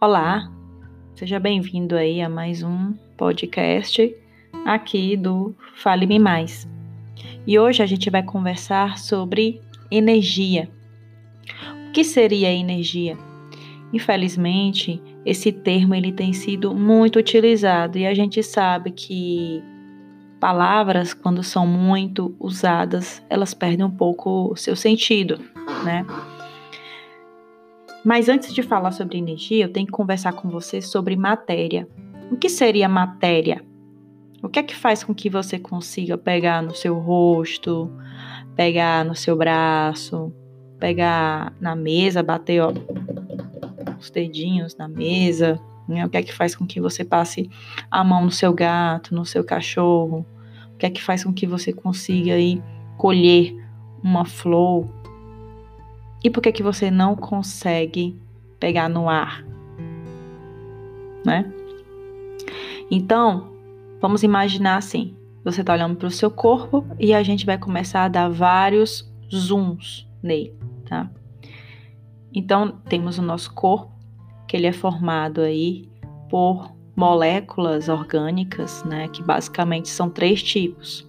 Olá, seja bem-vindo aí a mais um podcast aqui do Fale-me Mais. E hoje a gente vai conversar sobre energia. O que seria energia? Infelizmente, esse termo ele tem sido muito utilizado e a gente sabe que palavras quando são muito usadas, elas perdem um pouco o seu sentido, né? Mas antes de falar sobre energia, eu tenho que conversar com você sobre matéria. O que seria matéria? O que é que faz com que você consiga pegar no seu rosto, pegar no seu braço, pegar na mesa, bater ó, os dedinhos na mesa? Né? O que é que faz com que você passe a mão no seu gato, no seu cachorro? O que é que faz com que você consiga aí colher uma flor e por que que você não consegue pegar no ar? Né? Então, vamos imaginar assim: você está olhando para o seu corpo e a gente vai começar a dar vários zooms nele, tá? Então, temos o nosso corpo, que ele é formado aí por moléculas orgânicas, né, que basicamente são três tipos,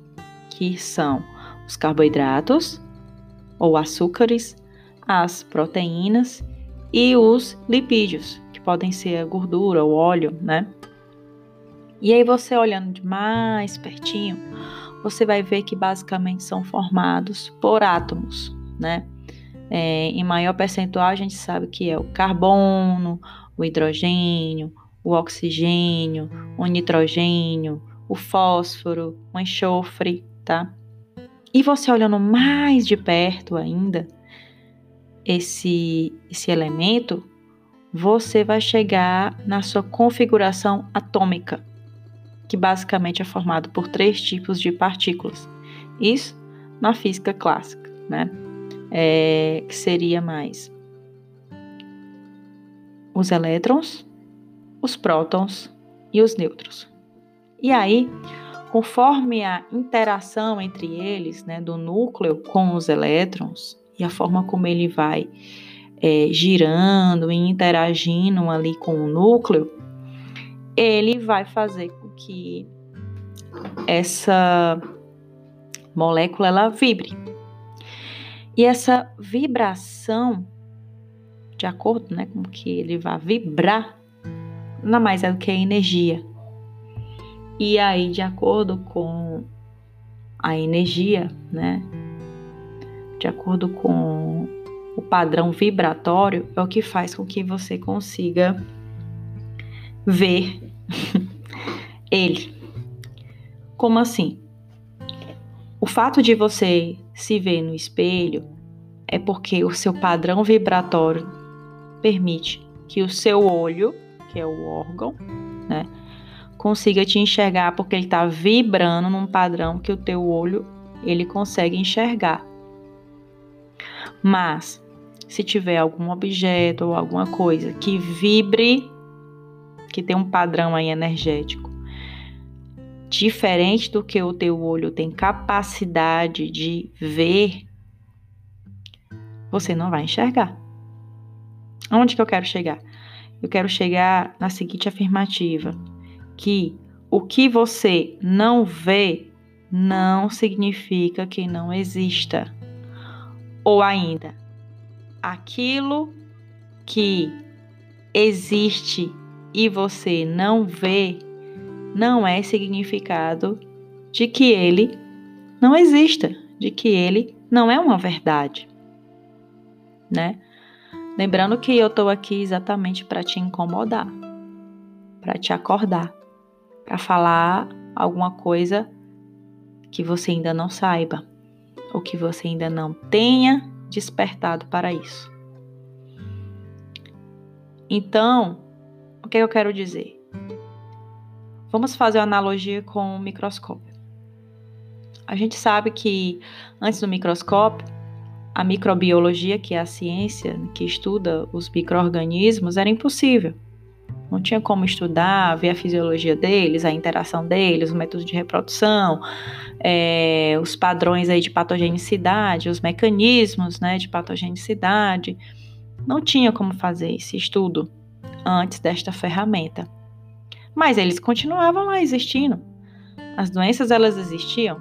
que são os carboidratos ou açúcares, as proteínas e os lipídios, que podem ser a gordura, o óleo, né? E aí você olhando de mais pertinho, você vai ver que basicamente são formados por átomos, né? É, em maior percentual a gente sabe que é o carbono, o hidrogênio, o oxigênio, o nitrogênio, o fósforo, o enxofre, tá? E você olhando mais de perto ainda, esse, esse elemento, você vai chegar na sua configuração atômica, que basicamente é formado por três tipos de partículas. Isso na física clássica, né? É, que seria mais os elétrons, os prótons e os nêutrons. E aí, conforme a interação entre eles, né, do núcleo com os elétrons, e a forma como ele vai é, girando e interagindo ali com o núcleo, ele vai fazer com que essa molécula ela vibre. E essa vibração, de acordo né, com que ele vai vibrar, nada mais é do que a energia. E aí, de acordo com a energia, né, de acordo com o padrão vibratório, é o que faz com que você consiga ver ele. Como assim? O fato de você se ver no espelho é porque o seu padrão vibratório permite que o seu olho, que é o órgão, né, consiga te enxergar porque ele está vibrando num padrão que o teu olho ele consegue enxergar. Mas se tiver algum objeto ou alguma coisa que vibre, que tem um padrão aí energético, diferente do que o teu olho tem capacidade de ver, você não vai enxergar. Onde que eu quero chegar? Eu quero chegar na seguinte afirmativa: que o que você não vê não significa que não exista. Ou ainda, aquilo que existe e você não vê não é significado de que ele não exista, de que ele não é uma verdade, né? Lembrando que eu estou aqui exatamente para te incomodar, para te acordar, para falar alguma coisa que você ainda não saiba ou que você ainda não tenha despertado para isso. Então, o que eu quero dizer? Vamos fazer uma analogia com o microscópio. A gente sabe que antes do microscópio, a microbiologia, que é a ciência que estuda os microorganismos, era impossível. Não tinha como estudar, ver a fisiologia deles, a interação deles, o método de reprodução, é, os padrões aí de patogenicidade, os mecanismos né, de patogenicidade. Não tinha como fazer esse estudo antes desta ferramenta. Mas eles continuavam lá existindo. As doenças elas existiam.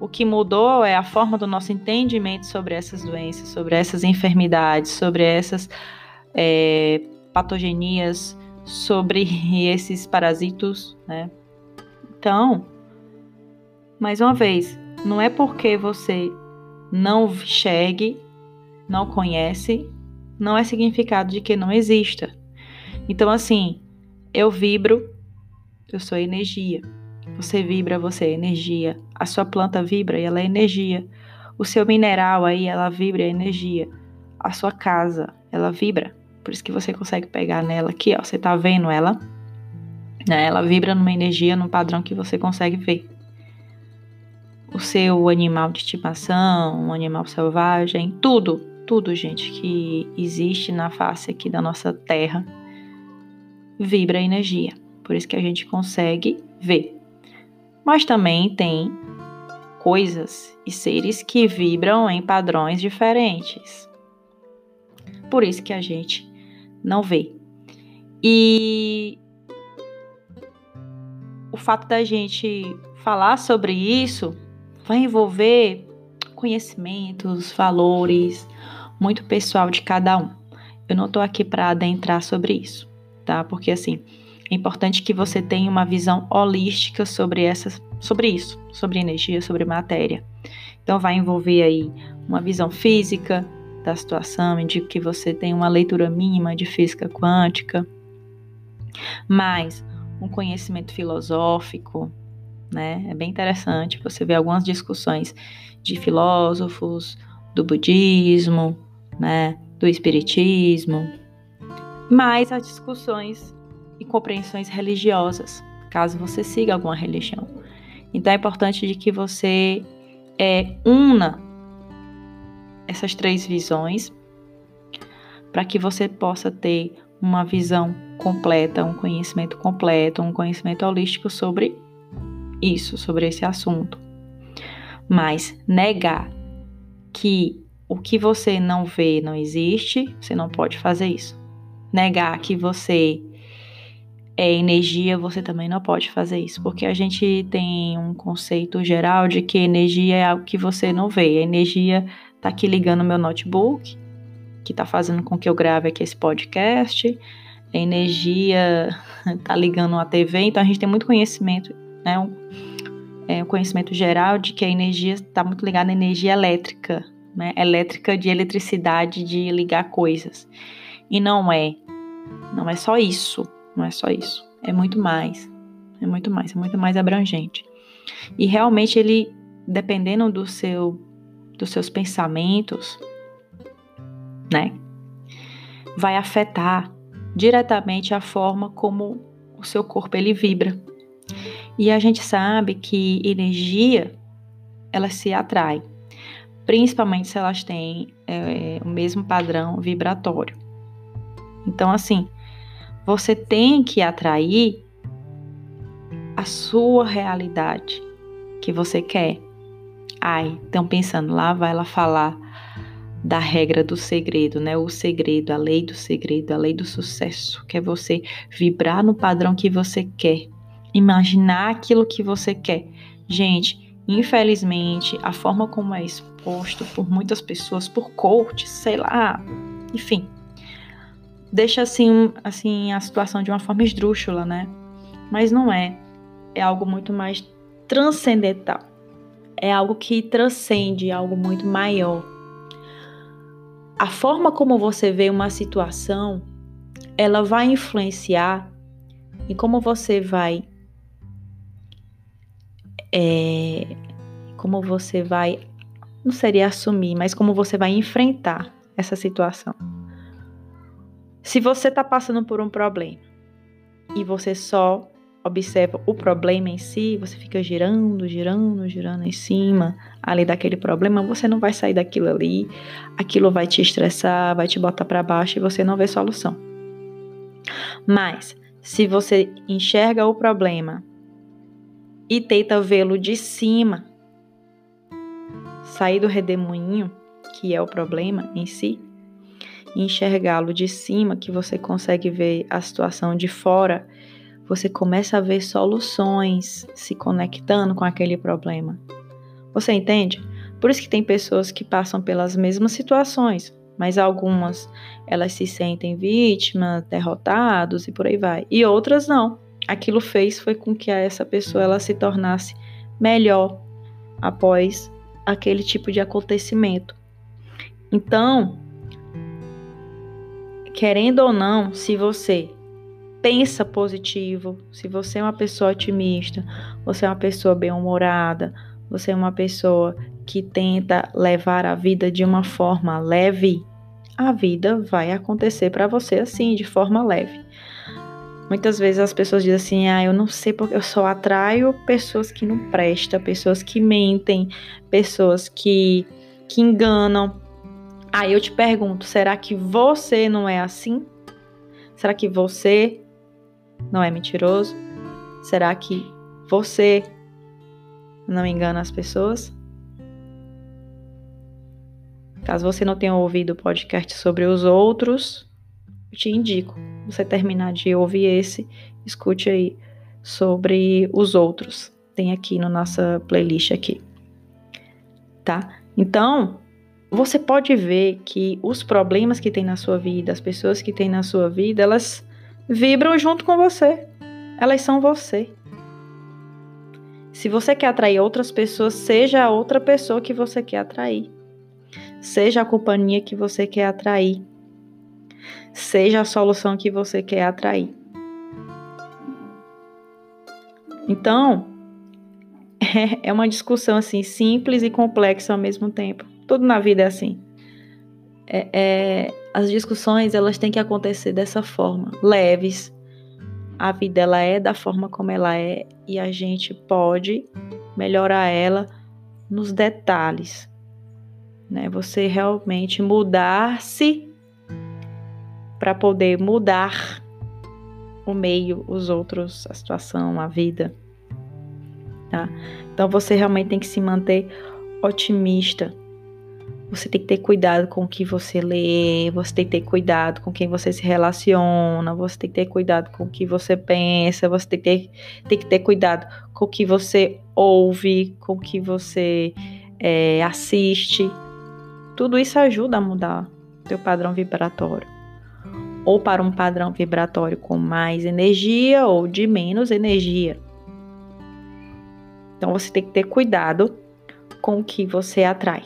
O que mudou é a forma do nosso entendimento sobre essas doenças, sobre essas enfermidades, sobre essas é, patogenias, sobre esses parasitos, né? Então, mais uma vez, não é porque você não chegue, não conhece, não é significado de que não exista. Então, assim, eu vibro, eu sou energia. Você vibra, você é energia. A sua planta vibra e ela é energia. O seu mineral aí, ela vibra é energia. A sua casa, ela vibra. Por isso que você consegue pegar nela aqui, ó. Você tá vendo ela? Né? Ela vibra numa energia, num padrão que você consegue ver. O seu animal de estimação, um animal selvagem, tudo, tudo, gente, que existe na face aqui da nossa terra, vibra energia. Por isso que a gente consegue ver. Mas também tem coisas e seres que vibram em padrões diferentes. Por isso que a gente não vê. E o fato da gente falar sobre isso vai envolver conhecimentos, valores, muito pessoal de cada um. Eu não estou aqui para adentrar sobre isso, tá? Porque assim, é importante que você tenha uma visão holística sobre essas, sobre isso, sobre energia, sobre matéria. Então vai envolver aí uma visão física da situação, de que você tem uma leitura mínima de física quântica, mais um conhecimento filosófico, né? É bem interessante você ver algumas discussões de filósofos, do budismo, né, do espiritismo, mais as discussões e compreensões religiosas, caso você siga alguma religião. Então é importante de que você é, una essas três visões para que você possa ter uma visão completa, um conhecimento completo, um conhecimento holístico sobre isso, sobre esse assunto. Mas negar que o que você não vê não existe, você não pode fazer isso. Negar que você é energia, você também não pode fazer isso, porque a gente tem um conceito geral de que energia é algo que você não vê. Energia tá aqui ligando meu notebook, que tá fazendo com que eu grave aqui esse podcast. A energia tá ligando a TV, então a gente tem muito conhecimento, né? Um, é, um conhecimento geral de que a energia está muito ligada à energia elétrica, né? Elétrica de eletricidade de ligar coisas. E não é. Não é só isso não é só isso. É muito mais. É muito mais, é muito mais abrangente. E realmente ele, dependendo do seu dos seus pensamentos, né, vai afetar diretamente a forma como o seu corpo ele vibra. E a gente sabe que energia ela se atrai, principalmente se elas têm é, o mesmo padrão vibratório. Então, assim, você tem que atrair a sua realidade que você quer. Ai, estão pensando, lá vai ela falar da regra do segredo, né? O segredo, a lei do segredo, a lei do sucesso, que é você vibrar no padrão que você quer, imaginar aquilo que você quer. Gente, infelizmente, a forma como é exposto por muitas pessoas, por coaches, sei lá, enfim, deixa assim, assim a situação de uma forma esdrúxula, né? Mas não é. É algo muito mais transcendental. É algo que transcende, algo muito maior. A forma como você vê uma situação, ela vai influenciar em como você vai é, como você vai não seria assumir, mas como você vai enfrentar essa situação. Se você está passando por um problema e você só observa o problema em si, você fica girando, girando, girando em cima ali daquele problema, você não vai sair daquilo ali, aquilo vai te estressar, vai te botar para baixo e você não vê solução. Mas se você enxerga o problema e tenta vê-lo de cima, sair do redemoinho, que é o problema em si, enxergá-lo de cima, que você consegue ver a situação de fora, você começa a ver soluções se conectando com aquele problema. Você entende? Por isso que tem pessoas que passam pelas mesmas situações, mas algumas elas se sentem vítimas, derrotados e por aí vai. E outras não. Aquilo fez foi com que essa pessoa ela se tornasse melhor após aquele tipo de acontecimento. Então, querendo ou não, se você pensa positivo, se você é uma pessoa otimista, você é uma pessoa bem-humorada, você é uma pessoa que tenta levar a vida de uma forma leve, a vida vai acontecer para você assim, de forma leve. Muitas vezes as pessoas dizem assim: "Ah, eu não sei porque eu só atraio pessoas que não prestam, pessoas que mentem, pessoas que que enganam". Aí eu te pergunto, será que você não é assim? Será que você não é mentiroso? Será que você não engana as pessoas? Caso você não tenha ouvido o podcast sobre os outros, eu te indico você terminar de ouvir esse, escute aí sobre os outros. Tem aqui na no nossa playlist aqui. Tá? Então, você pode ver que os problemas que tem na sua vida, as pessoas que tem na sua vida, elas vibram junto com você. Elas são você. Se você quer atrair outras pessoas, seja a outra pessoa que você quer atrair. Seja a companhia que você quer atrair. Seja a solução que você quer atrair. Então, é uma discussão assim simples e complexa ao mesmo tempo. Tudo na vida é assim. É, é, as discussões elas têm que acontecer dessa forma, leves. A vida ela é da forma como ela é e a gente pode melhorar ela nos detalhes, né? Você realmente mudar-se para poder mudar o meio, os outros, a situação, a vida, tá? Então você realmente tem que se manter otimista você tem que ter cuidado com o que você lê, você tem que ter cuidado com quem você se relaciona, você tem que ter cuidado com o que você pensa, você tem que ter, tem que ter cuidado com o que você ouve, com o que você é, assiste. Tudo isso ajuda a mudar teu padrão vibratório. Ou para um padrão vibratório com mais energia ou de menos energia. Então você tem que ter cuidado com o que você atrai.